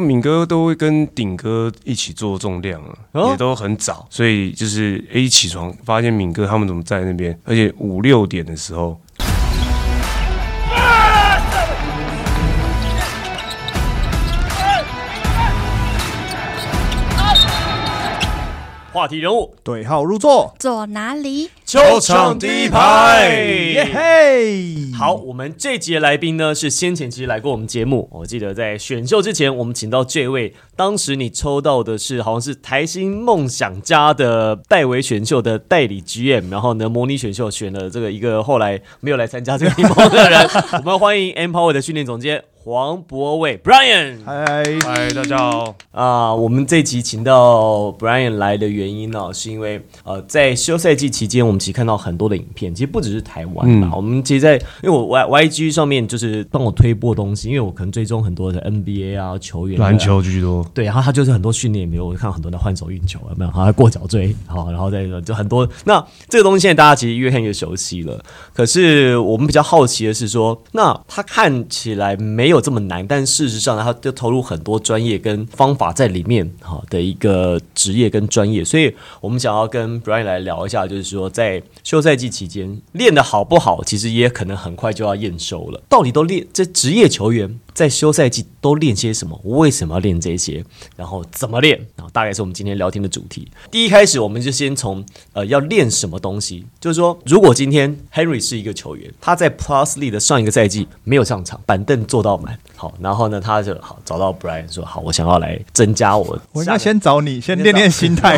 敏哥都会跟顶哥一起做重量啊，哦？也都很早，所以就是一起床发现敏哥他们怎么在那边，而且五六点的时候，话题人物，对号入座，坐哪里？球场第一排，耶嘿！好，我们这集的来宾呢是先前其实来过我们节目，我记得在选秀之前，我们请到这位，当时你抽到的是好像是台新梦想家的戴维选秀的代理 GM，然后呢模拟选秀选了这个一个后来没有来参加这个联盟的人，我们欢迎 Empower 的训练总监黄博伟。Brian。嗨，嗨，大家好，啊、我们这集请到 Brian 来的原因呢、是因为呃，在休赛季期间，我们其实看到很多的影片，其实不只是台湾吧，嗯我们其实在，因为我 Y YG 上面就是帮我推播东西，因为我可能追踪很多的 NBA 啊球员啊篮。球居多，对，然后他就是很多训练，比如我看很多的换手运球，有没有？好像过脚锥，好，然后再就很多。那这个东西现在大家其实越看越熟悉了。可是我们比较好奇的是说，那他看起来没有这么难，但事实上呢，它就投入很多专业跟方法在里面，哈的一个职业跟专业。所以我们想要跟 Brian 来聊一下，就是说在休赛季期间练的好不好，其实也可能很快就要验收了。到底都练这职业球员在休赛季都练些什么？为什么要练这些？然后怎么练？然后大概是我们今天聊天的主题。第一开始，我们就先从呃要练什么东西，就是说，如果今天 Henry 是一个球员，他在 Plus League 的上一个赛季没有上场，板凳坐到满，好，然后呢，他就好找到 Brian 说，好，我想要来增加我，我应该先找你，先练练心态。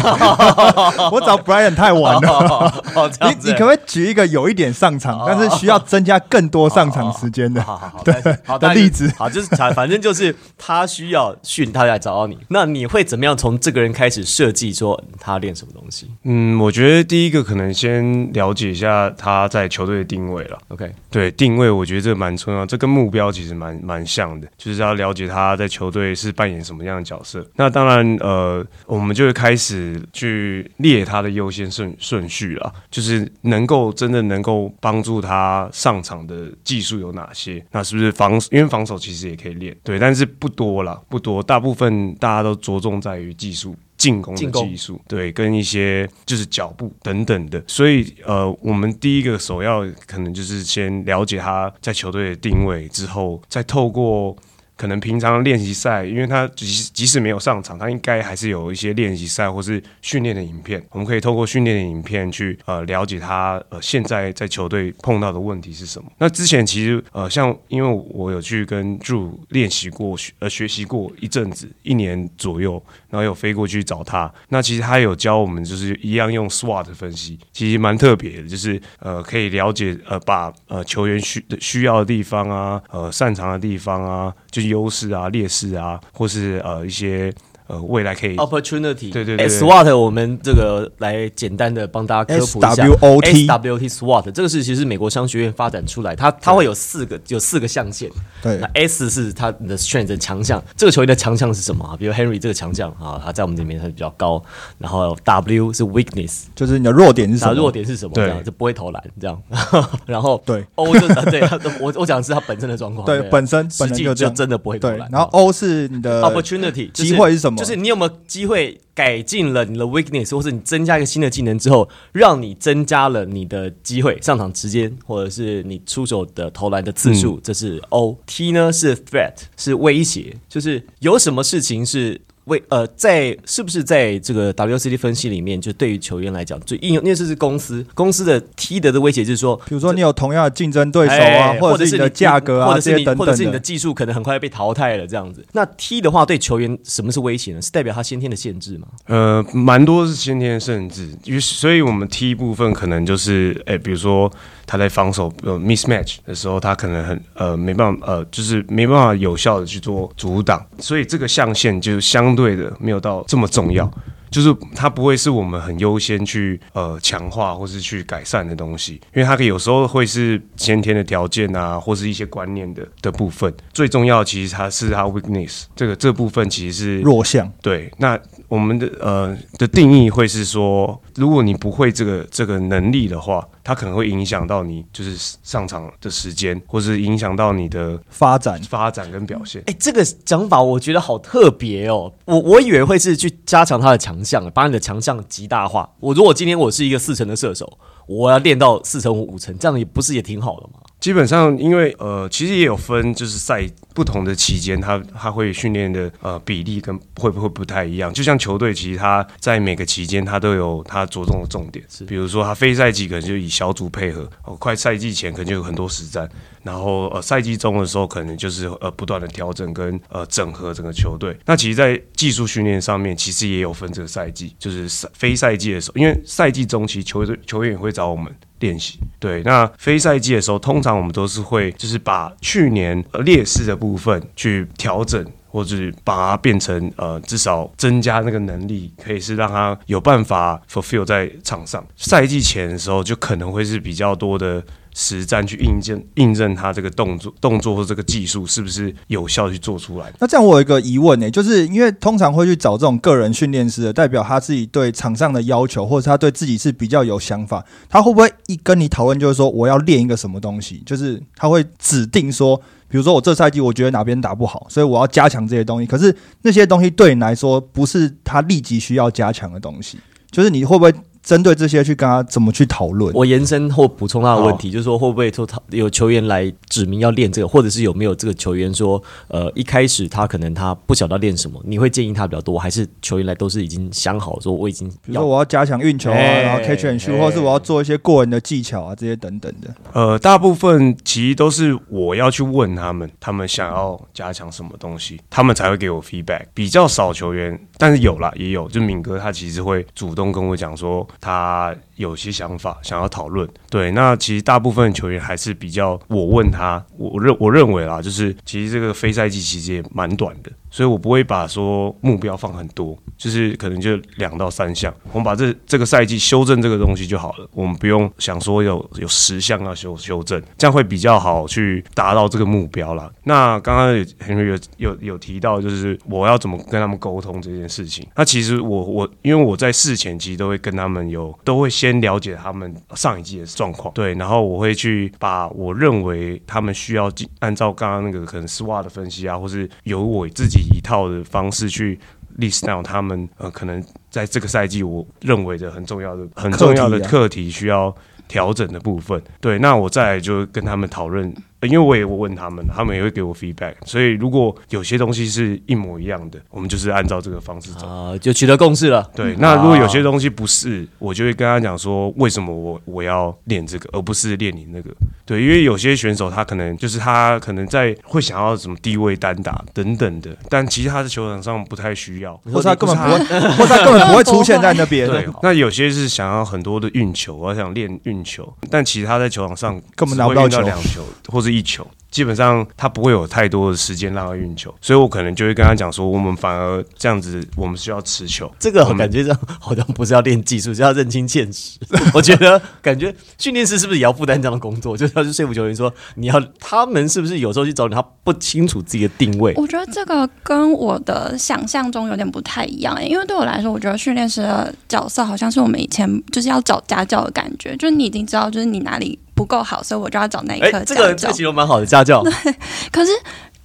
我找 Brian 太晚了。你你可不可以举一个有一点上场，但是需要增加更多上场时间的？好好好，的例子好，就是反反正就是他需要训，他来找到你。那你会怎么样从这个人开始设计说嗯他练什么东西嗯，我觉得第一个可能先了解一下他在球队的定位了。？OK，对定位，我觉得这蛮重要，这跟目标其实蛮蛮像的，就是要了解他在球队是扮演什么样的角色。那当然，呃，我们就会开始去列他的优先顺顺序了，就是能够真的能够帮助他上场的技术有哪些？那是不是防？因为防守其实也可以练，对，但是不多啦，不多，大部分大家都着重在于技术。进攻的技术，对，跟一些就是脚步等等的，所以呃，我们第一个首要可能就是先了解他在球队的定位，之后再透过可能平常练习赛，因为他即使即使没有上场，他应该还是有一些练习赛或是训练的影片，我们可以透过训练的影片去呃了解他呃现在在球队碰到的问题是什么。那之前其实呃像因为我有去跟 Drew 练习过学呃学习过一阵子，一年左右，然后有飞过去找他。那其实他有教我们就是一样用 SWOT 分析，其实蛮特别的，就是呃可以了解呃把呃球员需需要的地方啊，呃擅长的地方啊，就是优势啊、劣势啊，或是呃一些呃未来可以 opportunity，对对对对。SWOT 我们这个来简单的帮大家科普一下 SWOT SWOT SWOT 这个是其实美国商学院发展出来，它它会有四个有四个象限，对。那 S 是它的 strength 的强项，这个球员的强项是什么啊？比如 Henry 这个强项啊，他在我们这边他比较高，然后 W 是 weakness，就是你的弱点是什么？弱点是什么？对。这样就不会投篮这样，然后对。O 就是对，他我我讲的是他本身的状况，啊对。本身实际就真的不会投篮，，然后 O 是你的 opportunity 机会是什么？就是你有没有机会改进了你的 weakness，或者你增加一个新的技能之后，让你增加了你的机会上场时间，或者是你出手的投篮的次数，这是 O。T 呢是 threat，是威胁，就是有什么事情是。为呃，在是不是在这个 WCD 分析里面，就对于球员来讲，最应用，因为这是公司公司的 T 的的威胁，就是说，比如说你有同样的竞争对手啊，哎或者是你的价格啊或者是你等等或者是你的技术可能很快被淘汰了这样子。那踢的话，对球员什么是威胁呢？是代表他先天的限制吗？呃，蛮多是先天限制，于是所以我们踢部分可能就是，哎、比如说他在防守呃 mismatch 的时候，他可能很呃没办法呃，就是没办法有效的去做阻挡，所以这个象限就相对的没有到这么重要。就是它不会是我们很优先去呃强化或是去改善的东西，因为它可以有时候会是先天的条件啊，或是一些观念的的部分。最重要其实它是它 weakness 这个这部分其实是弱项。对，那我们的呃的定义会是说，如果你不会这个这个能力的话，它可能会影响到你就是上场的时间，或是影响到你的发展发展跟表现。哎、这个讲法我觉得好特别哦。我我以为会是去加强他的强项，把你的强项极大化。我如果今天我是一个四成的射手，我要练到四成五、五成，这样也不是也挺好的吗？基本上，因为呃，其实也有分，就是赛不同的期间，他他会训练的呃比例跟会不会不太一样。就像球队，其实他在每个期间，他都有他着重的重点。比如说他非赛季可能就以小组配合，哦，快赛季前可能就有很多实战，然后呃赛季中的时候可能就是呃不断的调整跟呃整合整个球队。那其实，在技术训练上面，其实也有分这个赛季，就是赛非赛季的时候，因为赛季中期球队球员也会找我们。练习对，那非赛季的时候，通常我们都是会就是把去年劣势的部分去调整，或者是把它变成呃至少增加那个能力，可以是让他有办法 fulfill 在场上。赛季前的时候，就可能会是比较多的实战去印证印证他这个动作动作或这个技术是不是有效去做出来。那这样我有一个疑问呢、就是因为通常会去找这种个人训练师的，代表他自己对场上的要求，或者他对自己是比较有想法。他会不会一跟你讨论，就是说我要练一个什么东西？就是他会指定说，比如说我这赛季我觉得哪边打不好，所以我要加强这些东西。可是那些东西对你来说不是他立即需要加强的东西，就是你会不会针对这些去跟他怎么去讨论？我延伸或补充他的问题，就是说会不会说他有球员来指明要练这个，或者是有没有这个球员说，呃，一开始他可能他不晓得练什么，你会建议他比较多，还是球员来都是已经想好说我已经比如说我要加强运球啊，哎然后 catch and shoot，哎或是我要做一些过人的技巧啊，这些等等的。呃，大部分其实都是我要去问他们，他们想要加强什么东西，他们才会给我 feedback。比较少球员，但是有啦，也有，就敏哥他其实会主动跟我讲说他有些想法想要讨论。对，那其实大部分球员还是比较我问他，我认我认为啦，就是其实这个非赛季其实也蛮短的。所以我不会把说目标放很多，就是可能就两到三项，我们把这这个赛季修正这个东西就好了，我们不用想说有有十项要修修正，这样会比较好去达到这个目标啦。那刚刚有有有有提到，就是我要怎么跟他们沟通这件事情。那其实我我因为我在事前其实都会跟他们有都会先了解他们上一季的状况，对，然后我会去把我认为他们需要按照刚刚那个可能 SWOT 的分析啊，或是由我自己一套的方式去 list down 他们呃可能在这个赛季我认为的很重要的很重要的课题需要调整的部分。对，那我再来就跟他们讨论，呃因为我也会问他们，他们也会给我 feedback。所以如果有些东西是一模一样的，我们就是按照这个方式走。啊、就取得共识了。对，那如果有些东西不是，我就会跟他讲说，为什么我我要练这个，而不是练你那个。对，因为有些选手他可能就是他可能在会想要什么低位单打等等的，但其实他在球场上不太需要。或者他根本不会，或者他根本不会出现在那边。对，那有些是想要很多的运球，我想练运球，但其实他在球场上根本拿不到两球或者一球，基本上他不会有太多的时间让他运球，所以我可能就会跟他讲说，我们反而这样子，我们需要持球。这 个我感觉上好像不是要练技术，是要认清现实。我觉得感觉训练师是不是也要负担这样的工作，就是要去说服球员说，你要他们是不是有时候去找你，他不清楚自己的定位。我觉得这个跟我的想象中有点不太一样、欸，因为对我来说，我觉得训练师的角色好像是我们以前就是要找家教的感觉，就是你已经知道，就是你哪里不够好，所以我就要找那一哎、科这个这家教。个形容蛮好的，家教对 可是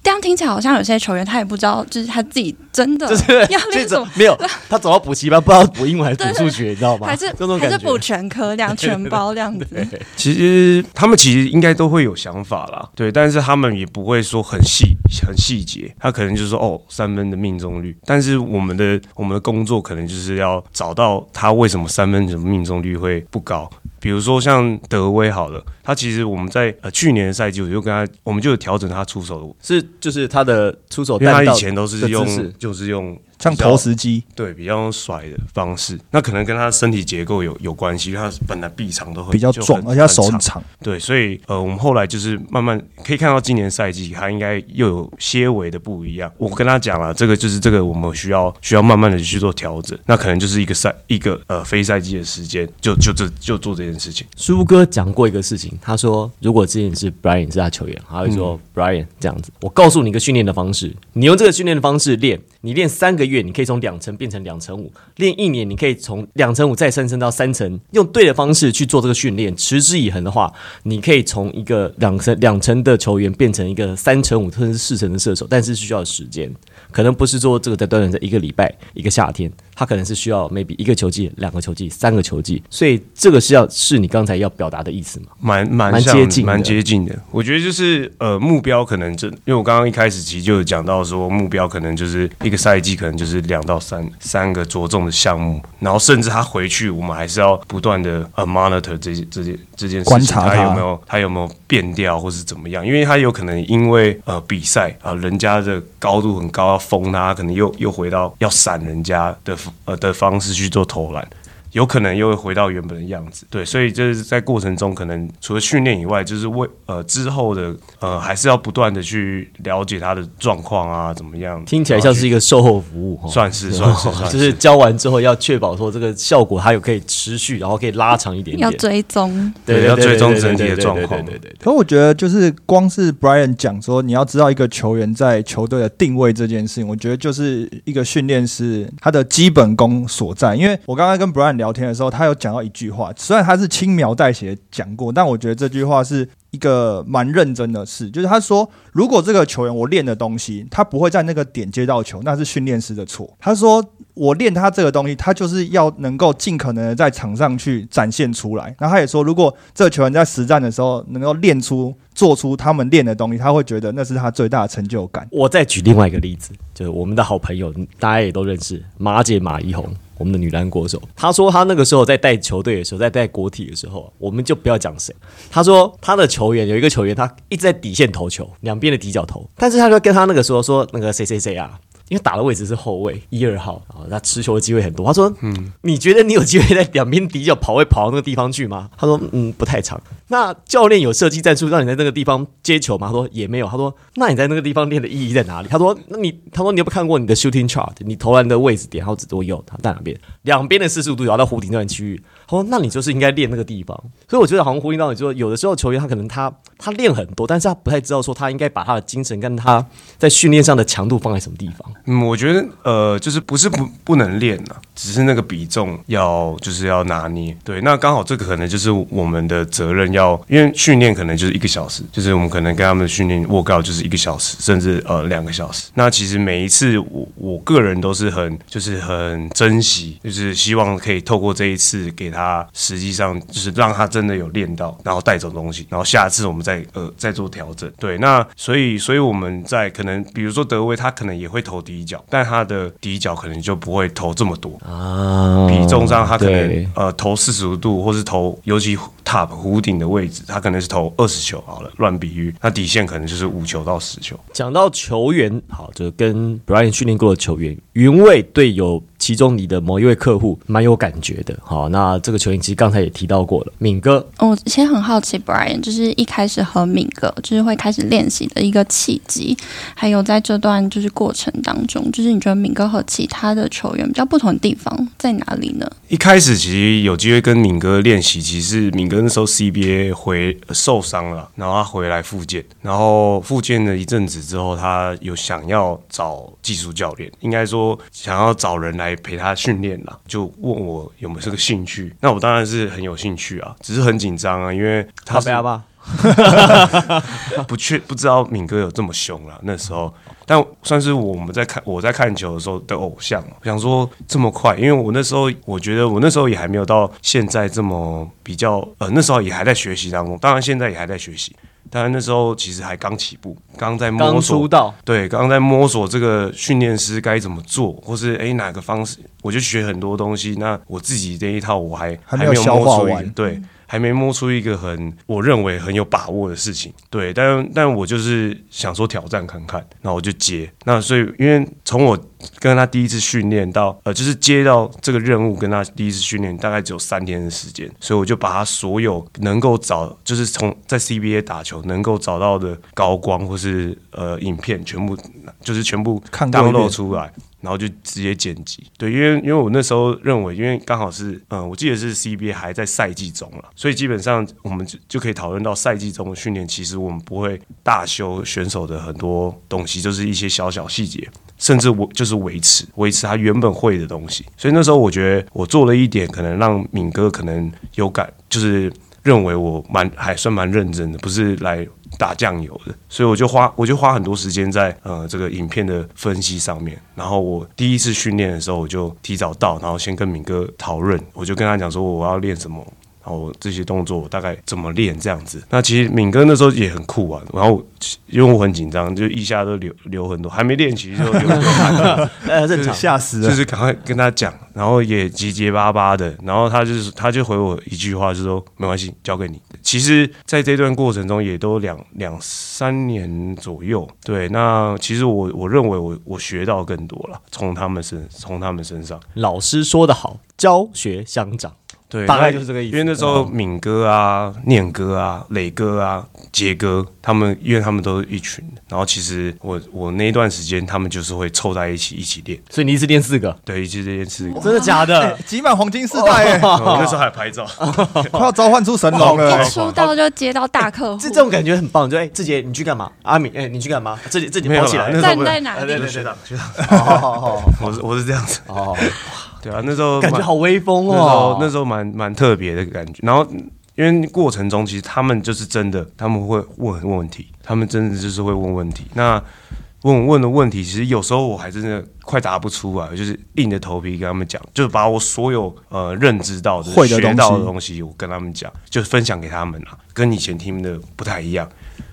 这样听起来好像有些球员他也不知道，就是他自己真的就是要这练什么，种没有，他走到补习班，不知道补英文还 是补数学，你知道吗？还是还是补。全科这样全包这样子。其实他们其实应该都会有想法啦，对，但是他们也不会说很细很细节，他可能就是说哦三分的命中率，但是我们的我们的工作可能就是要找到他为什么三分的命中率会不高。比如说像德威好了，他其实我们在呃去年的赛季我就跟他，我们就有调整他出手的，是就是他的出手因为他以前都是用就是用像投石机，对比较用甩的方式，那可能跟他身体结构有有关系，因为他本来臂长都很比较壮，而且他手很很长。对，所以呃，我们后来就是慢慢可以看到今年赛季他应该又有些微的不一样。我跟他讲了，这个就是这个我们需要需要慢慢的去做调整，那可能就是一个赛一个呃非赛季的时间，就就这就做这件事情。舒哥讲过一个事情，他说如果之前是 Brian 是他球员，他会说、Brian 这样子，我告诉你一个训练的方式，你用这个训练的方式练，你练三个月，你可以从两成变成两成五；练一年，你可以从两成五再上升到三成。用对的方式去做这个训练，持之以恒的话，你可以从一个两成两成的球员变成一个三成五甚至是四成的射手，但是需要时间，可能不是说这个在锻炼在一个礼拜、一个夏天，他可能是需要 maybe 一个球季、两个球季、三个球季，所以这个是要是你刚才要表达的意思吗？蛮蛮蛮接近蛮接近的。我觉得就是呃，目标可能真，因为我刚刚一开始其实就有讲到说，目标可能就是一个赛季可能就是两到三三个着重的项目，然后甚至他回去，我们还是要不断的呃 monitor 这件这件这件事情，观察他他有没有他有没有变调或是怎么样，因为他有可能因为呃比赛啊、人家的高度很高要封他，可能又又回到要闪人家的呃的方式去做投篮。有可能又会回到原本的样子，对，所以就是在过程中，可能除了训练以外，就是为呃之后的呃还是要不断的去了解他的状况啊，怎么样？听起来像是一个售后服务，哦算是 算是就是教完之后要确保说这个效果还有可以持续，然后可以拉长一点点。要追踪。对要追踪整体的状况对对对对对可我觉得就是光是 Brian 讲说你要知道一个球员在球队的定位这件事情，我觉得就是一个训练师他的基本功所在。因为我刚刚跟 Brian 聊天的时候，他有讲到一句话，虽然他是轻描淡写讲过，但我觉得这句话是一个蛮认真的事，就是他说，如果这个球员我练的东西，他不会在那个点接到球，那是训练师的错。他说我练他这个东西，他就是要能够尽可能的在场上去展现出来。然后他也说，如果这个球员在实战的时候能够练出、做出他们练的东西，他会觉得那是他最大的成就感。我再举另外一个例子，就是我们的好朋友，大家也都认识马姐马一红，我们的女篮国手。她说她那个时候在带球队的时候，在带国体的时候，我们就不要讲谁。她说她的球员有一个球员，他一直在底线投球，两边的底角投，但是他就跟他那个时候说那个谁谁谁啊。因为打的位置是后卫一二号啊，他持球的机会很多。他说：“嗯，你觉得你有机会在两边底角跑位跑到那个地方去吗？”他说：“嗯，不太长。”那教练有设计战术让你在那个地方接球吗？他说也没有。他说：“那你在那个地方练的意义在哪里？”他说：“那你他说你有没有看过你的 shooting chart？你投篮的位置点，然后只都有他在哪边，两边的四十五度摇到弧顶段区域。”哦：“那你就是应该练那个地方。”所以我觉得好像呼应到你说，有的时候球员他可能他他练很多，但是他不太知道说他应该把他的精神跟他在训练上的强度放在什么地方。嗯，我觉得呃，就是不是不不能练呐、只是那个比重要就是要拿捏。对，那刚好这个可能就是我们的责任要，因为训练可能就是一个小时，就是我们可能跟他们训练我靠就是一个小时，甚至呃两个小时。那其实每一次我我个人都是很就是很珍惜，就是希望可以透过这一次给他，实际上就是让他真的有练到，然后带走东西，然后下次我们再呃再做调整。对，那所以所以我们在可能比如说德威他可能也会投底角，但他的底角可能就不会投这么多。啊比重上，他可能呃投四十五度，或是投尤其 top 弧顶的位置，他可能是投二十球好了，乱比喻，那底线可能就是五球到十球。讲到球员，好，就跟 Brian 训练过的球员，云卫队有其中你的某一位客户蛮有感觉的。好，那这个球员其实刚才也提到过了，敏哥，我其实很好奇，Brian 就是一开始和敏哥就是会开始练习的一个契机，还有在这段就是过程当中，就是你觉得敏哥和其他的球员比较不同的地方在哪里呢？一开始其实有机会跟敏哥练习，其实敏哥那时候 CBA 回呃受伤了，然后他回来复健，然后复健了一阵子之后，他有想要找技术教练，应该说想要找人来陪他训练了，就问我有没有这个兴趣。那我当然是很有兴趣啊，只是很紧张啊，因为他 不确不知道敏哥有这么凶了，那时候，但算是我们在看我在看球的时候的偶像。我想说这么快，因为我那时候我觉得我那时候也还没有到现在这么比较，呃，那时候也还在学习当中，当然现在也还在学习。当然那时候其实还刚起步，刚在摸索出道，对，刚刚在摸索这个训练师该怎么做，或是诶哪个方式，我就学很多东西。那我自己这一套我还还没有消摸出一个化完对，还没摸出一个很我认为很有把握的事情。对，但但我就是想说挑战看看，那我就接。那所以因为从我跟他第一次训练到呃，就是接到这个任务跟他第一次训练，大概只有三天的时间，所以我就把他所有能够找，就是从在 CBA 打球能够找到的高光或是呃影片，全部就是全部看过一遍 download 出来。然后就直接剪辑，对，因为因为我那时候认为，因为刚好是，嗯，我记得是 CBA 还在赛季中了，所以基本上我们就就可以讨论到赛季中的训练，其实我们不会大修选手的很多东西，就是一些小小细节。甚至我就是维持维持他原本会的东西。所以那时候我觉得我做了一点，可能让敏哥可能有感，就是认为我蛮还算蛮认真的，不是来打酱油的。所以我就花我就花很多时间在呃这个影片的分析上面。然后我第一次训练的时候，我就提早到，然后先跟敏哥讨论，我就跟他讲说我要练什么。然后这些动作我大概怎么练这样子？那其实敏哥那时候也很酷啊。然后因为我很紧张，就一下都流流很多，还没练习就流流汗，呃，正常。吓死了。就是赶快跟他讲，然后也结结巴巴的，然后他就是他就回我一句话，就说没关系，交给你。其实，在这段过程中也都两两三年左右。对，那其实我我认为我我学到更多了，从他们身从他们身上。老师说的好，教学相长。对，大概就是这个意思因为那时候敏哥啊、念哥啊、磊哥啊、杰哥他们，因为他们都是一群，然后其实我我那一段时间，他们就是会凑在一起一起练，所以你一次练四个，对，一次练四个。真的假的？挤 满黄金四代哎，那时候还拍照，快要召唤出神龙了一。出道就接到大客户，这这种感觉很棒。就哎，志杰你去干嘛？阿敏哎，你去干嘛？志杰志杰跑起来啦那。时候不站在哪里？对对对学长学长，好好好我是我是这样子，好，对啊，那时候感觉好威风那时候哦。那时候蛮蛮特别的感觉。然后因为过程中，其实他们就是真的，他们会问问问题，他们真的就是会问问题。那问问的问题，其实有时候我还真的快答不出来，就是硬着头皮跟他们讲，就是把我所有呃认知到的、会的学到的东西，我跟他们讲，就是分享给他们啊，跟以前听的不太一样。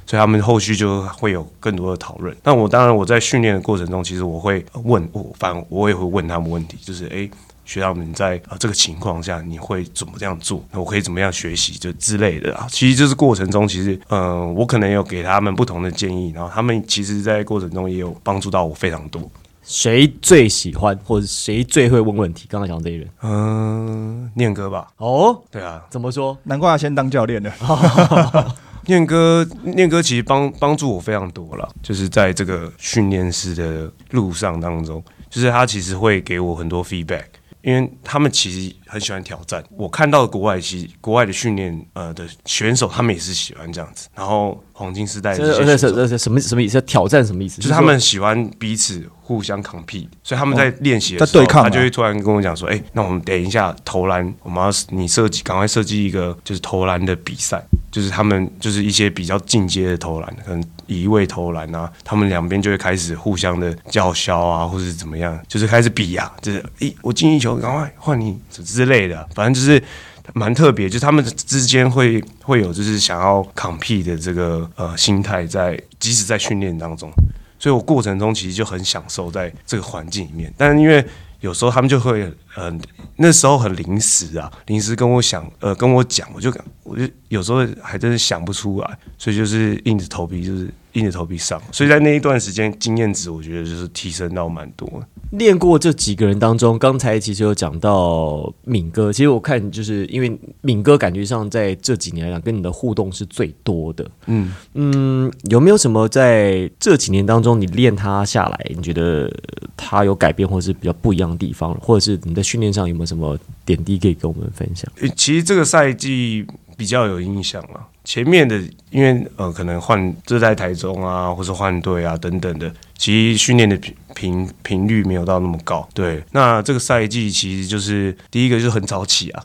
所以他们后续就会有更多的讨论。那我当然我在训练的过程中，其实我会问我，反正我也会问他们问题，就是诶，学长们在呃这个情况下，你会怎么这样做？那我可以怎么样学习，就之类的啊。其实就是过程中，其实嗯、呃我可能有给他们不同的建议，然后他们其实在过程中也有帮助到我非常多。谁最喜欢，或者谁最会问问题？刚刚讲这一人嗯、念哥吧，哦，对啊，怎么说？难怪他先当教练了。念哥，念哥其实帮帮助我非常多了，就是在这个训练师的路上当中，就是他其实会给我很多 feedback，因为他们其实很喜欢挑战。我看到国外其实国外的训练呃的选手，他们也是喜欢这样子。然后黄金时代的这些什么什么意思？挑战什么意思？就是他们喜欢彼此互相 compete，所以他们在练习的时候，在对抗啊他就会突然跟我讲说：“哎、那我们等一下投篮，我们要你设计，赶快设计一个就是投篮的比赛，就是他们就是一些比较进阶的投篮，可能移位投篮啊，他们两边就会开始互相的叫嚣啊，或者是怎么样，就是开始比啊，就是诶、我进一球，赶快换你之类的，反正就是。”蛮特别，就是他们之间会会有就是想要 compete 的这个呃心态在，即使在训练当中，所以我过程中其实就很享受在这个环境里面。但是因为有时候他们就会呃那时候很临时啊，临时跟我想呃跟我讲，我就我就有时候还真是想不出来，所以就是硬着头皮就是硬着头皮上。所以在那一段时间经验值，我觉得就是提升到蛮多的。练过这几个人当中，刚才其实有讲到敏哥，其实我看就是因为敏哥感觉上在这几年来讲，跟你的互动是最多的。嗯嗯，有没有什么在这几年当中，你练他下来，你觉得他有改变，或者是比较不一样的地方，或者是你在训练上有没有什么点滴可以跟我们分享？呃其实这个赛季比较有印象啊。前面的因为呃可能换这在台中啊，或是换队啊等等的，其实训练的频频频率没有到那么高。对，那这个赛季其实就是第一个就是很早起啊，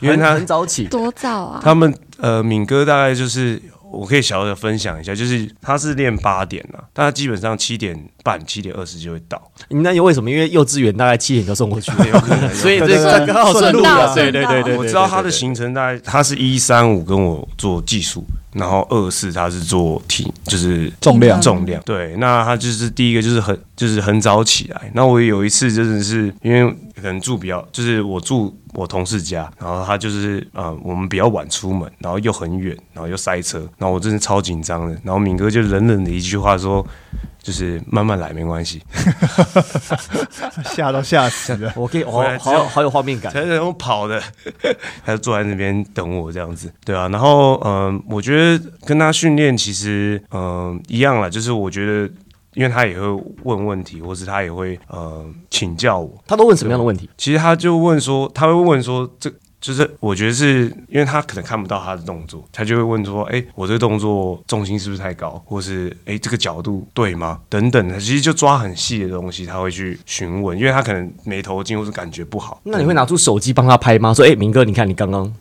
因为很他很早起，多早啊！他们呃敏哥大概就是。我可以小小的分享一下，就是他是练八点啊，但他基本上七点半、七点二十就会到，那为什么？因为幼稚园大概七点就送过去，有可能所以这刚好顺路顺道了。对对对对，我知道他的行程大概他是一三五跟我做技术，然后二是他是做体就是重量重量。对，那他就是第一个就是很就是很早起来。那我有一次真的是因为可能住比较就是我住我同事家，然后他就是呃我们比较晚出门，然后又很远，然后又塞车，然后我真的超紧张的。然后敏哥就冷冷的一句话说。就是慢慢来，没关系。吓都吓死了。我可以，回来之后好好好有画面感。才能用跑的，他就坐在那边等我这样子，对啊，然后嗯、呃我觉得跟他训练其实嗯、呃一样了，就是我觉得，因为他也会问问题，或是他也会呃请教我，他都问什么样的问题？其实他就问说，他会问说这。就是我觉得是因为他可能看不到他的动作，他就会问说：“哎、我这个动作重心是不是太高，或是哎、这个角度对吗？等等的，其实就抓很细的东西，他会去询问，因为他可能眉头紧或是感觉不好。那你会拿出手机帮他拍吗？说，哎、明哥，你看你刚刚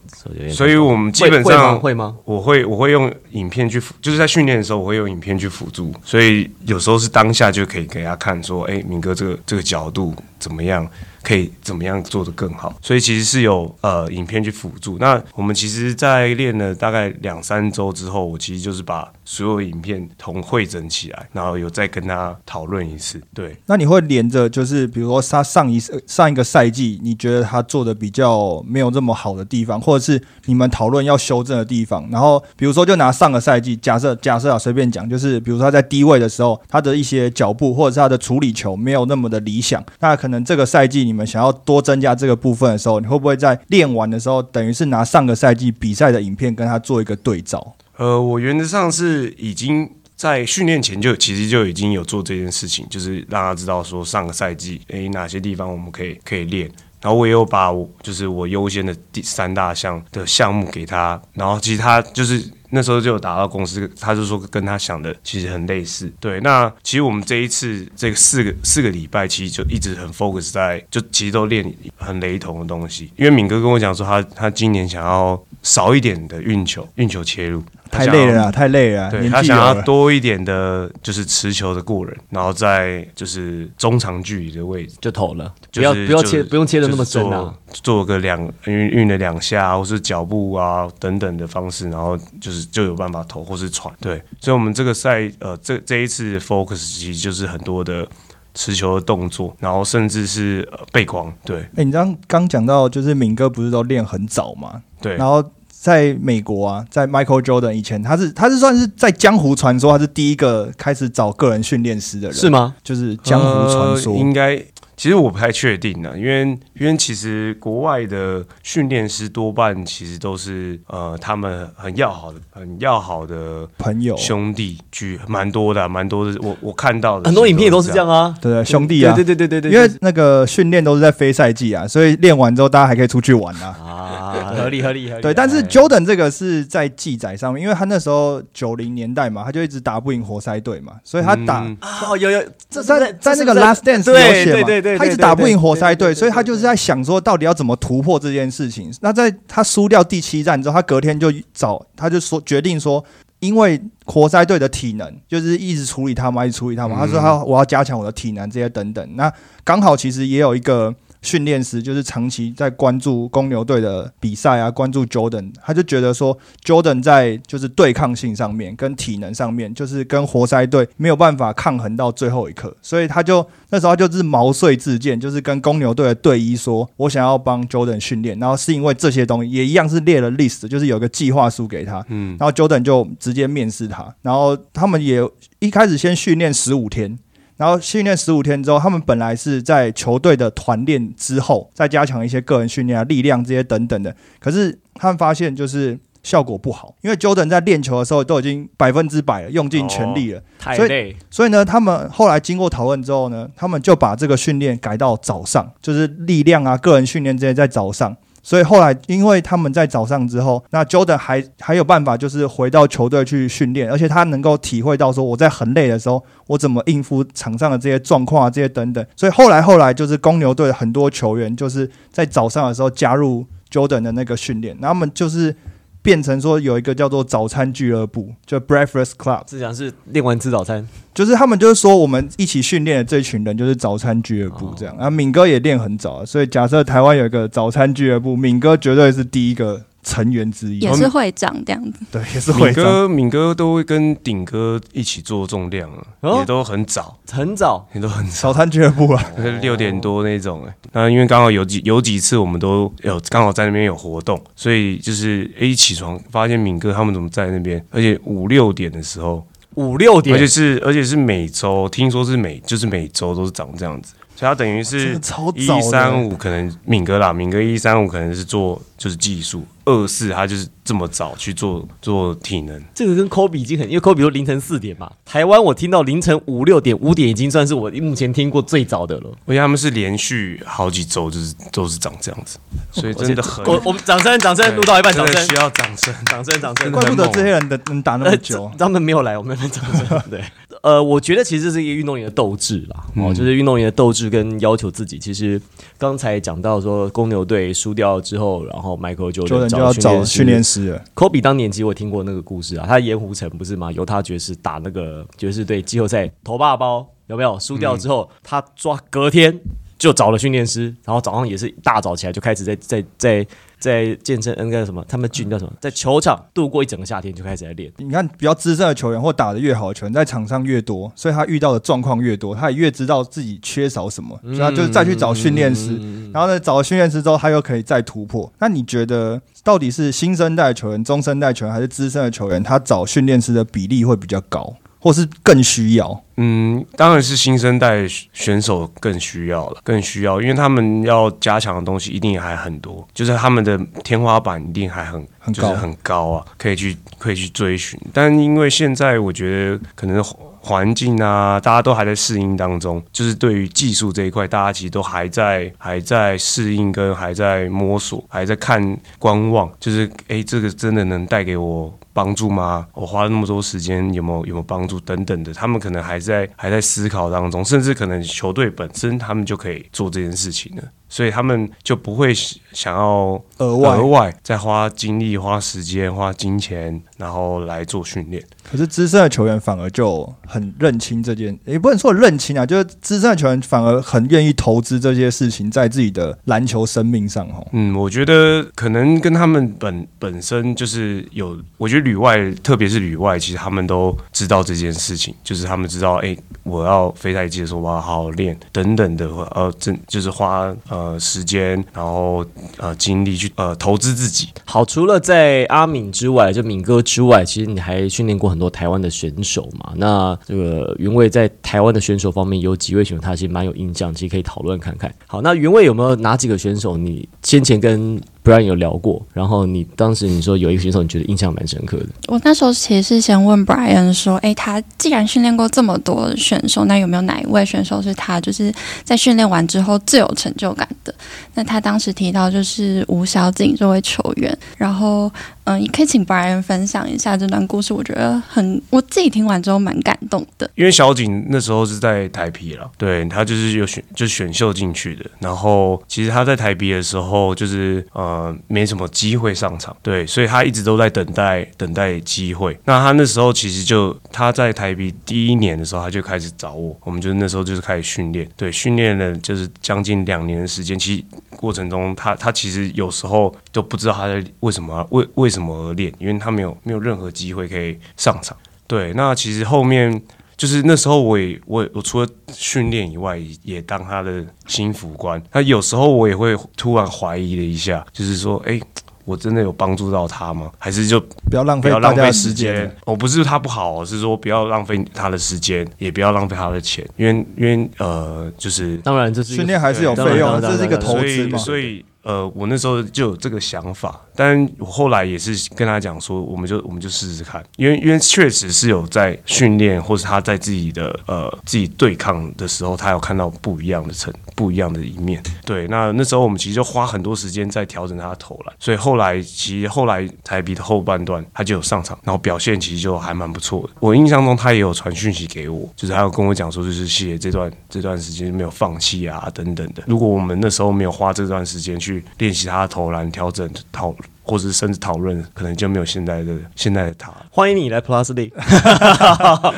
所以我们基本会会吗上会吗？我会我会用影片去辅，就是在训练的时候，我会用影片去辅助，所以有时候是当下就可以给他看说，哎、明哥这个这个角度怎么样，可以怎么样做得更好，所以其实是有呃影片去辅助。那我们其实，在练了大概两三周之后，我其实就是把所有影片同汇整起来，然后有再跟他讨论一次，对。那你会连着，就是比如说他上一上一个赛季，你觉得他做的比较没有这么好的地方，或者是你们讨论要修正的地方，然后比如说就拿上个赛季，假设假设啊随便讲，就是比如说他在低位的时候，他的一些脚步或者是他的处理球没有那么的理想，那可能这个赛季你们想要多增加这个部分的时候，你会不会在练完的时候，等于是拿上个赛季比赛的影片跟他做一个对照？呃，我原则上是已经在训练前就其实就已经有做这件事情，就是让他知道说上个赛季诶哪些地方我们可以可以练。然后我也有把我就是我优先的第三大项的项目给他，然后其实他就是那时候就有打到公司，他就说跟他想的其实很类似。对，那其实我们这一次这个四个四个礼拜，其实就一直很 focus 在就其实都练很雷同的东西。因为敏哥跟我讲说他他今年想要少一点的运球运球切入，太累了啦，太累了啦，对年他想要。多一点的，就是持球的过人，然后在就是中长距离的位置，就投了，就不要不要切不用切的那么深就是啊做。个两运运了两下，或是脚步啊等等的方式，然后就是就有办法投或是传。对，所以我们这个赛呃这这一次的 focus 其实就是很多的持球的动作，然后甚至是、呃、背光。对哎、你刚刚讲到，就是敏哥不是都练很早嘛？对然后在美国啊，在 Michael Jordan 以前，他是他是算是在江湖传说，他是第一个开始找个人训练师的人，是？吗？就是江湖传说。呃应该。其实我不太确定呢，因为因为其实国外的训练师多半其实都是呃他们很要好的很要好的朋友，兄弟聚蛮多的啊，蛮多的。我我看到的很多影片也都是这样啊。啊，对兄弟啊，对对对对对对，因为那个训练都是在非赛季啊，所以练完之后大家还可以出去玩啊。啊，合理合理合理。对，但是哎 Jordan 这个是在记载上面，因为他那时候九零年代嘛，他就一直打不赢活塞队嘛，所以他打、嗯啊，有有，这在在那个 Last Dance 有对写嘛，对对对，他一直打不赢活塞队，所以他就是在想说，到底要怎么突破这件事情。那在他输掉第七战之后，他隔天就找，他就说决定说，因为活塞队的体能就是一直处理他们，一直处理他们。嗯他说他我要加强我的体能这些等等。那刚好其实也有一个。训练师就是长期在关注公牛队的比赛啊，关注 Jordan，他就觉得说 Jordan 在就是对抗性上面跟体能上面，就是跟活塞队没有办法抗衡到最后一刻，所以他就那时候就是毛遂自荐，就是跟公牛队的队医说，我想要帮 Jordan 训练，然后是因为这些东西也一样是列了 list，就是有个计划书给他，嗯，然后 Jordan 就直接面试他，然后他们也一开始先训练十五天，然后训练十五天之后，他们本来是在球队的团练之后，再加强一些个人训练啊、力量这些等等的，可是他们发现就是。效果不好，因为 Jordan 在练球的时候都已经百分之百了，用尽全力了，所以太累，所以呢，他们后来经过讨论之后呢，他们就把这个训练改到早上，就是力量啊、个人训练这些在早上。所以后来，因为他们在早上之后，那 Jordan 还还有办法，就是回到球队去训练，而且他能够体会到说我在很累的时候，我怎么应付场上的这些状况啊，这些等等。所以后来后来就是公牛队很多球员就是在早上的时候加入 Jordan 的那个训练，那他们就是变成说有一个叫做早餐俱乐部，就 Breakfast Club。是讲是练完吃早餐，就是他们就是说，我们一起训练的这群人就是早餐俱乐部这样。然后敏哥也练很早，所以假设台湾有一个早餐俱乐部，敏哥绝对是第一个成员之一。也是会长这样子。对，也是会长。敏哥敏哥都会跟顶哥一起做重量啊，哦也都很早，很早，也都很早。早餐俱乐部啊，六点多那种哎、那因为刚好有几有几次我们都有刚好在那边有活动，所以就是一起床发现敏哥他们怎么在那边，而且五六点的时候，五六点而且，是而且是每周，听说是每就是每周都是长这样子，所以他等于是一。三五可能敏哥啦，敏哥一三五可能是做就是技术，二二四，他就是这么早去做做体能。这个跟科比已经很，因为科比说凌晨四点嘛，台湾我听到凌晨五六点、五点已经算是我目前听过最早的了。而且他们是连续好几周就是都是长这样子，所以真的很。我我们掌声掌声录到一半，掌声需要掌声掌声掌声，怪不得这些人能能打那么久，他们没有来，我们掌声 对。呃，我觉得其实这是一个运动员的斗志啦，哦，就是运动员的斗志跟要求自己。其实刚才讲到说公牛队输掉之后，然后迈克尔就就要找训练师了。科比当年其实我听过那个故事啊，他盐湖城不是吗？犹他爵士打那个爵士队季后赛头霸包有没有？输掉之后，他抓隔天就找了训练师，然后早上也是大早起来就开始在在在。在健身，那个什么，他们军叫什么？在球场度过一整个夏天就开始在练。你看，比较资深的球员或打的越好的球员，在场上越多，所以他遇到的状况越多，他也越知道自己缺少什么，所以他就是再去找训练师，然后呢，找了训练师之后，他又可以再突破。那你觉得，到底是新生代球员、中生代球员还是资深的球员，他找训练师的比例会比较高？或是更需要，嗯，当然是新生代选手更需要了，更需要，因为他们要加强的东西一定还很多，就是他们的天花板一定还很很高很高啊，可以去可以去追寻。但因为现在我觉得可能环境啊，大家都还在适应当中，就是对于技术这一块，大家其实都还在还在适应跟还在摸索，还在看观望，就是哎，这个真的能带给我。帮助吗？我花了那么多时间，有没有有没有帮助等等的？他们可能还在还在思考当中，甚至可能球队本身他们就可以做这件事情呢。所以他们就不会想要额外额外再花精力、花时间、花金钱，然后来做训练。可是资深的球员反而就很认清这件，也不能说认清啊，就是资深的球员反而很愿意投资这些事情在自己的篮球生命上。哦，嗯，我觉得可能跟他们本本身就是有，我觉得旅外，特别是旅外，其实他们都知道这件事情，就是他们知道，哎，我要飞太极的时候，我要好好练等等的，呃，真就是花呃。呃，时间，然后呃，精力去呃投资自己。好，除了在阿敏之外，就敏哥之外，其实你还训练过很多台湾的选手嘛？那这个云卫在台湾的选手方面有几位选手，他其实蛮有印象，其实可以讨论看看。好，那云卫有没有哪几个选手？你先前跟 Brian 有聊过，然后你当时你说有一个选手你觉得印象蛮深刻的。我那时候其实是先问 Brian 说，哎，他既然训练过这么多选手，那有没有哪一位选手是他就是在训练完之后最有成就感的？那他当时提到就是吴小景这位球员，然后。嗯，也可以请 Brian 分享一下这段故事，我觉得很，我自己听完之后蛮感动的。因为小景那时候是在台皮了，对他就是有选，就选秀进去的。然后其实他在台皮的时候，就是呃没什么机会上场，对，所以他一直都在等待等待机会。那他那时候其实就他在台皮第一年的时候，他就开始找我，我们就那时候就是开始训练，对，训练了就是将近两年的时间。其实过程中，他他其实有时候都不知道他在为什么为为。什么而练？因为他没有没有任何机会可以上场。对，那其实后面就是那时候，我也我我除了训练以外，也当他的心腹官。他有时候我也会突然怀疑了一下，就是说，哎，我真的有帮助到他吗？还是就不要浪费不要浪费时间？哦，不是他不好，是说不要浪费他的时间，也不要浪费他的钱。因为因为呃，就是当然这是训练还是有费用，这是一个投资嘛，所以。呃，我那时候就有这个想法，但我后来也是跟他讲说，我们就我们就试试看，因为因为确实是有在训练，或是他在自己的呃自己对抗的时候，他有看到不一样的成不一样的一面。对，那那时候我们其实就花很多时间在调整他的投篮，所以后来其实后来台比的后半段他就有上场，然后表现其实就还蛮不错的。我印象中他也有传讯息给我，就是还有跟我讲说，就是谢谢这段这段时间没有放弃啊等等的。如果我们那时候没有花这段时间去练习他的投篮，调整讨，或者是甚至讨论，可能就没有现在的现在的他。欢迎你来 Plus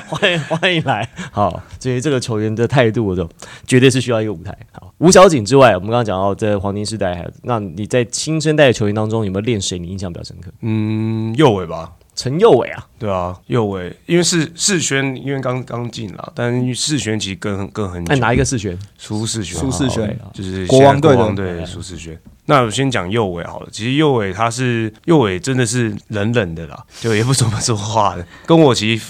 欢迎欢迎来。好，至于这个球员的态度，我就绝对是需要一个舞台。好，吴小景之外，我们刚刚讲到在黄金时代，还有那你在新生代的球员当中有没有练谁？你印象比较深刻？嗯，右伟吧。陈佑伟啊，对啊，佑伟，因为是世轩，因为刚刚进了，但世轩其实更更很。哎，哪一个世轩？苏世轩，苏世轩就是国王队的苏世轩。那我先讲右伟好了，其实右伟他是右伟，真的是冷冷的啦，就也不怎么说话的，跟我其实。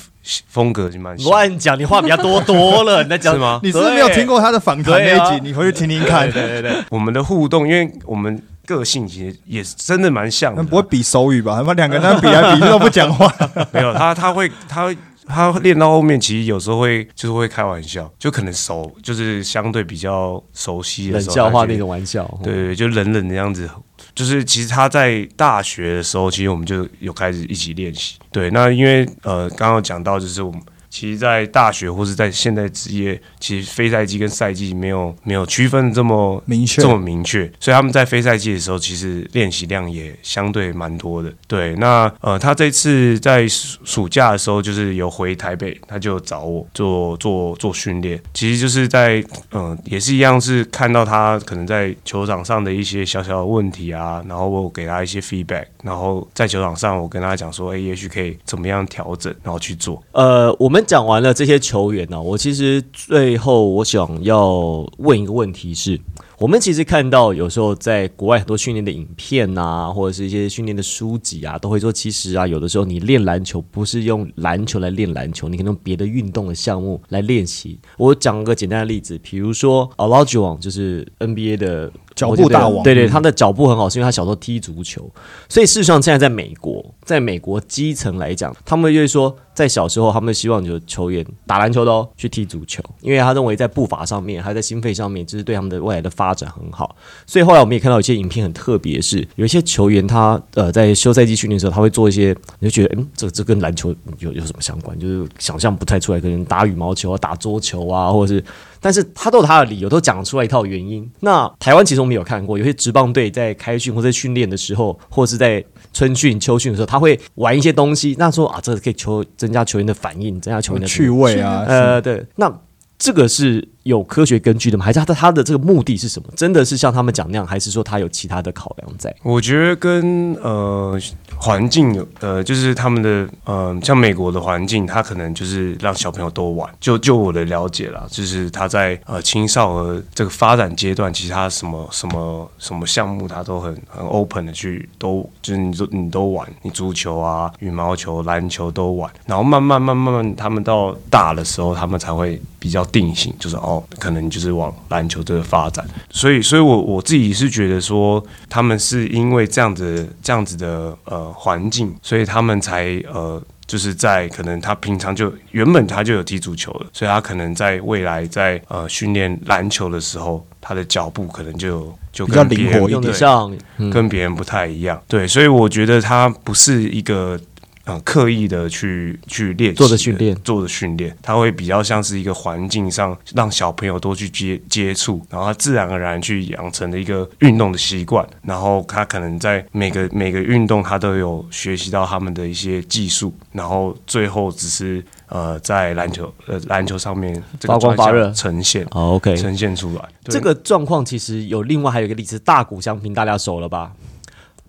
风格就蛮乱讲，你话比较多多了。你在讲什么？你是不是没有听过他的访谈那一集？你回去听听看。对对对，我们的互动，因为我们个性其实也是真的蛮像的不会比手语吧？他们两个人比来比去都不讲话。没有他，他会，他会，他练到后面，其实有时候会就是会开玩笑，就可能熟，就是相对比较熟悉的冷笑话那种玩笑，对对，就冷冷的样子。就是其实他在大学的时候，其实我们就有开始一起练习。对，那因为呃，刚刚有讲到，就是我们其实，在大学或是在现在职业，其实非赛季跟赛季没有没有区分这么明确这么明确，所以他们在非赛季的时候，其实练习量也相对蛮多的。对，那呃，他这次在暑暑假的时候，就是有回台北，他就找我做做做训练，其实就是在嗯、呃也是一样是看到他可能在球场上的一些小小的问题啊，然后我给他一些 feedback，然后在球场上我跟他讲说，哎、也许可以怎么样调整，然后去做。呃，我们讲完了这些球员呢、我其实最后我想要问一个问题是：我们其实看到有时候在国外很多训练的影片啊，或者是一些训练的书籍啊，都会说，其实啊，有的时候你练篮球不是用篮球来练篮球，你可能用别的运动的项目来练习。我讲个简单的例子，比如说 a l a j u a n 就是 NBA 的脚步大王对对，他的脚步很好，是因为他小时候踢足球，所以事实上现在在美国，在美国基层来讲，他们就会说，在小时候他们希望有球员打篮球的哦，去踢足球，因为他认为在步伐上面，还有在心肺上面，就是对他们的未来的发展很好。所以后来我们也看到有些影片很特别，是有一些球员他呃在休赛季训练的时候，他会做一些，你就觉得嗯，这这跟篮球有有什么相关？就是想象不太出来，可能打羽毛球啊、打桌球啊，或者是。但是他都有他的理由，都讲出来一套原因。那台湾其实我们有看过，有些职棒队在开训或者训练的时候，或是在春训、秋训的时候，他会玩一些东西。那说啊，这个可以球增加球员的反应，增加球员的趣味啊，呃，对，那这个是有科学根据的吗？还是他他的这个目的是什么？真的是像他们讲那样，还是说他有其他的考量在？我觉得跟呃环境有呃，就是他们的呃，像美国的环境，他可能就是让小朋友多玩。就就我的了解啦，就是他在呃青少儿这个发展阶段，其实他什么什么什么项目，他都很很 open 的去都就是你都你都玩，你足球啊、羽毛球、篮球都玩。然后慢慢慢慢慢，他们到大的时候，他们才会比较定型，就是哦，可能就是往篮球这个发展。所以，所以我我自己是觉得说，他们是因为这样子这样子的呃环境，所以他们才呃。就是在可能他平常就原本他就有踢足球了，所以他可能在未来在呃训练篮球的时候，他的脚步可能就就比较跟别人灵活一用得对上，嗯，跟别人不太一样。对，所以我觉得他不是一个。呃，刻意的去去练习做的训练做的训练，它会比较像是一个环境上让小朋友多去接接触，然后他自然而然去养成的一个运动的习惯，然后他可能在每个每个运动他都有学习到他们的一些技术，然后最后只是呃在篮球呃篮球上面这个发光发热呈现好，OK。呈现出来。这个状况其实有另外还有一个例子，大谷翔平大家熟了吧？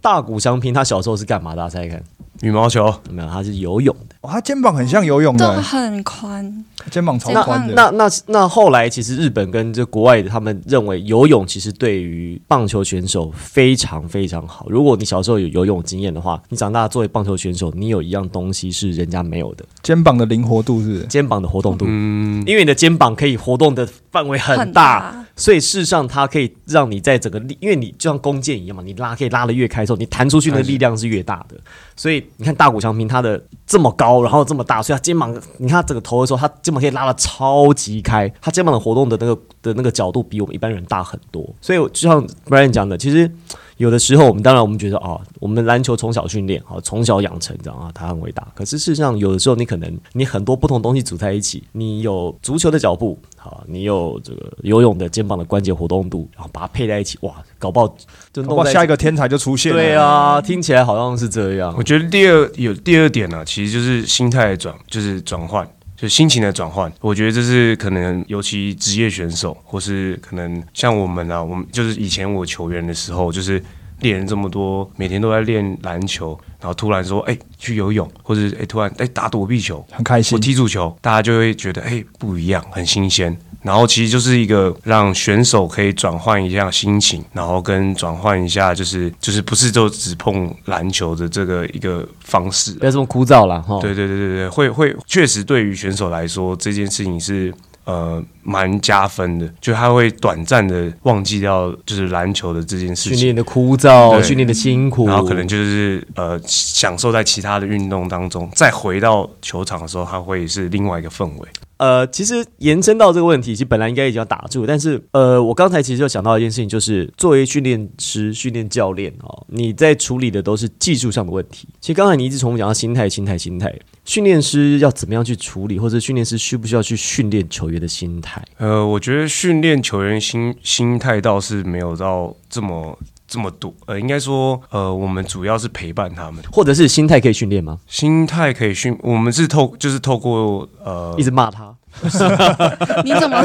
大谷翔平他小时候是干嘛的？大家猜猜看，羽毛球有没有？他是游泳的。哇，他肩膀很像游泳都的，很宽，肩膀超宽的。那那那后来，其实日本跟这国外的他们认为游泳其实对于棒球选手非常非常好。如果你小时候有游泳经验的话，你长大作为棒球选手，你有一样东西是人家没有的，肩膀的灵活度是是肩膀的活动度。嗯，因为你的肩膀可以活动的范围很很，大所以事实上它可以让你在整个力，因为你就像弓箭一样嘛，你拉可以拉的越开之后，你弹出去的力量是越大的。所以你看大谷翔平他的这么高，然后这么大，所以他肩膀，你看他整个头的时候，他肩膀可以拉的超级开，他肩膀的活动的那个的那个角度比我们一般人大很多。所以就像 Brian 讲的，其实。有的时候，我们当然我们觉得啊，我们篮球从小训练，啊从小养成这样啊，他很伟大。可是事实上，有的时候你可能你很多不同东西组在一起，你有足球的脚步，好，你有这个游泳的肩膀的关节活动度，然后把它配在一起，哇，搞不好就弄哇，在下一个天才就出现了。对啊，听起来好像是这样我。觉得第二有第二点呢、其实就是心态转，就是转换，就心情的转换。我觉得这是可能，尤其职业选手，或是可能像我们啊，我们就是以前我球员的时候，就是练了这么多，每天都在练篮球，然后突然说，哎、去游泳，或者哎、突然哎、打躲避球，很开心我。踢足球，大家就会觉得哎、不一样，很新鲜。然后其实就是一个让选手可以转换一下心情，然后跟转换一下，就是就是不是就只碰篮球的这个一个方式不。要这么枯燥了哈。对对对对对，会会确实对于选手来说，这件事情是呃蛮加分的，就他会短暂的忘记掉就是篮球的这件事情训练。的枯燥，对训练的辛苦，然后可能就是呃享受在其他的运动当中，再回到球场的时候，他会是另外一个氛围。呃，其实延伸到这个问题，其实本来应该已经要打住，但是呃，我刚才其实就想到一件事情，就是作为训练师、训练教练哦，你在处理的都是技术上的问题。其实刚才你一直重复讲到心态、心态、心态，训练师要怎么样去处理，或者训练师需不需要去训练球员的心态？呃，我觉得训练球员心心态倒是没有到这么这么多。呃，应该说，呃，我们主要是陪伴他们，或者是心态可以训练吗？心态可以训。我们是透就是透过呃一直骂他，你怎么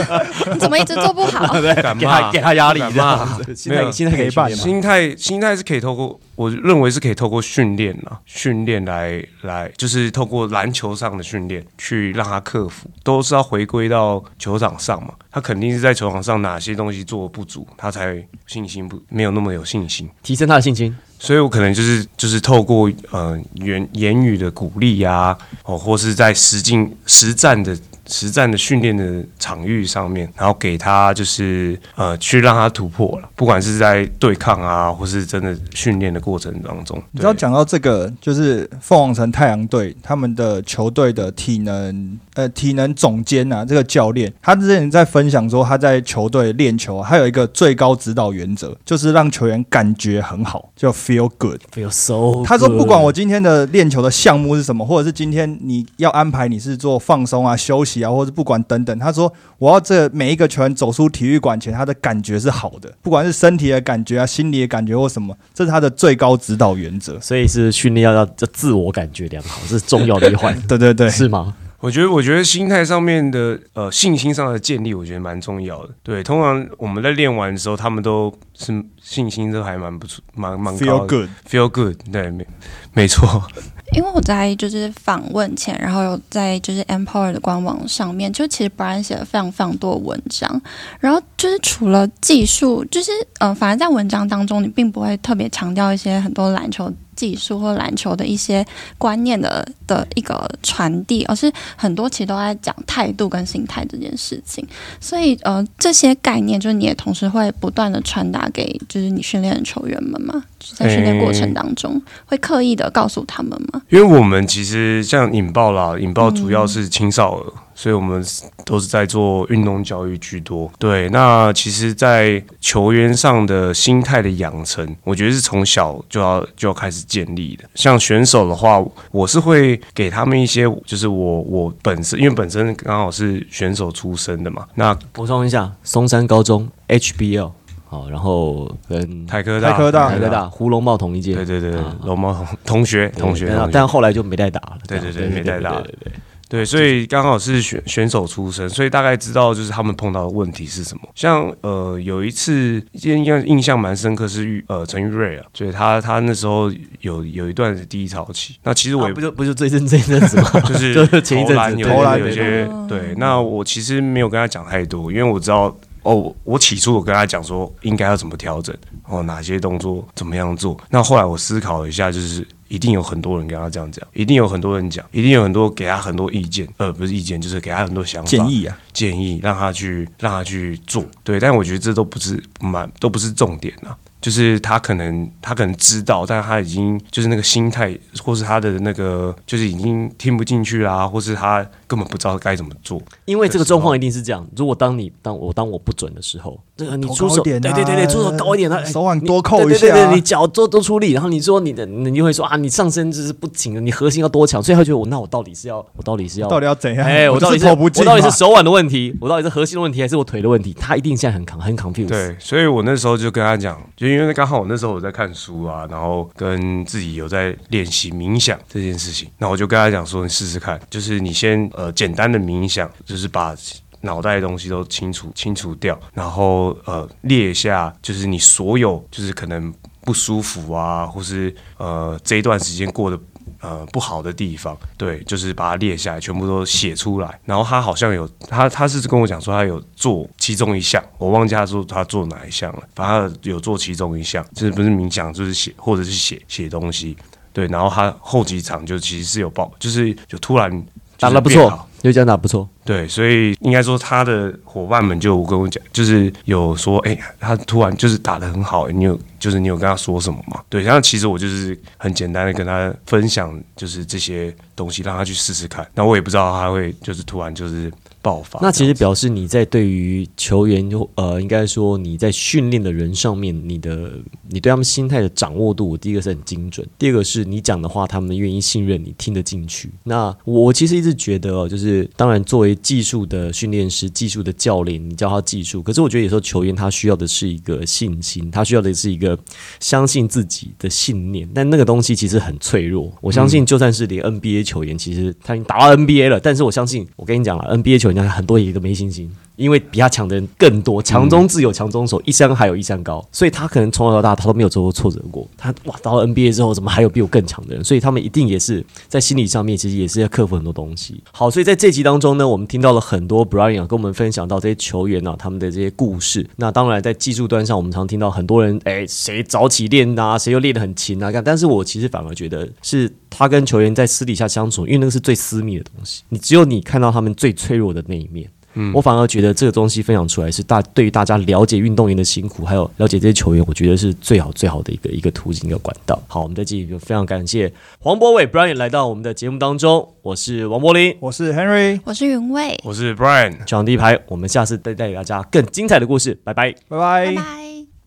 你怎么一直做不好？对给他骂给他压力敢这样骂子，心没有态心态可以陪伴训练吗？心态心态是可以透过，我认为是可以透过训练啊，训练来来，就是透过篮球上的训练去让他克服，都是要回归到球场上嘛。他肯定是在球场上哪些东西做的不足，他才信心不没有那么有信心。提升他的信心。所以我可能就是就是透过呃言言语的鼓励啊，哦，或是在实境实战的实战的训练的场域上面，然后给他就是呃去让他突破了，不管是在对抗啊，或是真的训练的过程当中，你知道讲到这个，就是凤凰城太阳队他们的球队的体能呃体能总监啊，这个教练他之前在分享说他在球队练球啊，他有一个最高指导原则，就是让球员感觉很好，叫 feel good。feel so，他说不管我今天的练球的项目是什么，或者是今天你要安排你是做放松啊、休息啊，或者不管等等，他说我要这每一个球员走出体育馆前，他的感觉是好的，不管是身体的感觉啊、心理的感觉或什么，这是他的最高指导原则。所以是训练要要这自我感觉良好，这是重要的一环，对对对，是吗？我觉得，我觉得心态上面的呃信心上的建立，我觉得蛮重要的。对，通常我们在练完的时候，他们都是信心都还蛮不错，蛮蛮 feel good。，feel good，对，没没错。因为我在就是访问前，然后有在就是 Empower 的官网上面，就其实 Brian 写了非常非常多的文章，然后就是除了技术，就是呃，反而在文章当中，你并不会特别强调一些很多篮球技术或篮球的一些观念的的一个传递，而是很多其实都在讲态度跟心态这件事情。所以呃，这些概念就是你也同时会不断的传达给就是你训练的球员们嘛，就是在训练过程当中、会刻意的告诉他们吗？因为我们其实像引爆啦，引爆主要是青少儿，所以我们都是在做运动教育居多。对，那其实，在球员上的心态的养成，我觉得是从小就要就要开始建立的。像选手的话，我是会给他们一些，就是我我本身因为本身刚好是选手出身的嘛，那补充一下，松山高中 HBL 好，然后跟台科大、台科大台科大胡龙茂同一届，对对对啊，龙猫同同学同学，但后来就没再打了，对对对没再打对对对对对，所以刚好是选选手出身，所以大概知道就是他们碰到的问题是什么。像呃有一次，印象印象蛮深刻是玉呃陈玉瑞啊，所以他他那时候有有一段是低潮期。那其实我也啊不就不就最近这一阵子吗？就是就是前一阵子投篮有些对，那我其实没有跟他讲太多，因为我知道哦，我起初我跟他讲说应该要怎么调整，哦哪些动作怎么样做。那后来我思考了一下，就是一定有很多人跟他这样讲，一定有很多人讲，一定有很多给他很多意见，呃不是意见，就是给他很多想法建议啊，建议让他去让他去做，对，但我觉得这都不是蛮都不是重点啊，就是他可能他可能知道，但他已经就是那个心态，或是他的那个就是已经听不进去啦，或是他根本不知道该怎么做。因为这个状况一定是这样。如果当你当我当我不准的时候，这个你出手，点啊对对对对，出手高一点，他手腕多扣一对对对下啊对，你脚多多出力，然后你说你的，你就会说啊，你上身就是不紧的，你核心要多强，所以他觉得我那我到底是要我到底是要到底要怎样？哎，我到底就是投不进我到底是手腕的问题，我到底是核心的问题，还是我腿的问题？他一定现在很 con 很 confused。对，所以我那时候就跟他讲，就因为刚好我那时候我在看书啊，然后跟自己有在练习冥想这件事情，那我就跟他讲说，你试试看，就是你先呃简单的冥想，就是把。脑袋的东西都清除清除掉，然后呃列一下，就是你所有就是可能不舒服啊，或是呃这一段时间过得呃不好的地方，对，就是把它列下来，全部都写出来。然后他好像有他他是跟我讲说他有做其中一项，我忘记他说他做哪一项了，反正他有做其中一项，就是不是冥想就是写或者是写写东西。对，然后他后几场就其实是有爆，就是就突然打得不错，就这样打不错。对，所以应该说他的伙伴们就跟我讲，就是有说，哎、他突然就是打的很好、你有就是你有跟他说什么吗？对，然后其实我就是很简单的跟他分享，就是这些东西，让他去试试看。那我也不知道他会就是突然就是爆发。那其实表示你在对于球员，呃，应该说你在训练的人上面，你的你对他们心态的掌握度，第一个是很精准，第二个是你讲的话，他们愿意信任你，听得进去。那我其实一直觉得哦，就是当然作为技术的训练师、技术的教练，你教他技术，可是我觉得有时候球员他需要的是一个信心，他需要的是一个相信自己的信念，但那个东西其实很脆弱。我相信，就算是连 NBA 球员，其实他已经打到 NBA 了，但是我相信，我跟你讲了，NBA 球员很多也都没信心。因为比他强的人更多，强中自有强中手，一山还有一山高，所以他可能从小到大他都没有受过挫折过。他哇，到了 NBA 之后，怎么还有比我更强的人？所以他们一定也是在心理上面，其实也是要克服很多东西。好，所以在这集当中呢，我们听到了很多 Brian 啊跟我们分享到这些球员啊他们的这些故事。那当然，在技术端上，我们常听到很多人，哎，谁早起练啊，谁又练得很勤啊，干。但是我其实反而觉得是他跟球员在私底下相处，因为那个是最私密的东西，你只有你看到他们最脆弱的那一面。我反而觉得这个东西分享出来是大对于大家了解运动员的辛苦，还有了解这些球员，我觉得是最好最好的一个一个途径一个管道。好，我们在这里就非常感谢黄博伟 Brian 来到我们的节目当中，我是王柏林，我是 Henry，我是云卫，我是 Brian。抢第一排，我们下次再带给大家更精彩的故事，拜拜。拜拜拜。拜。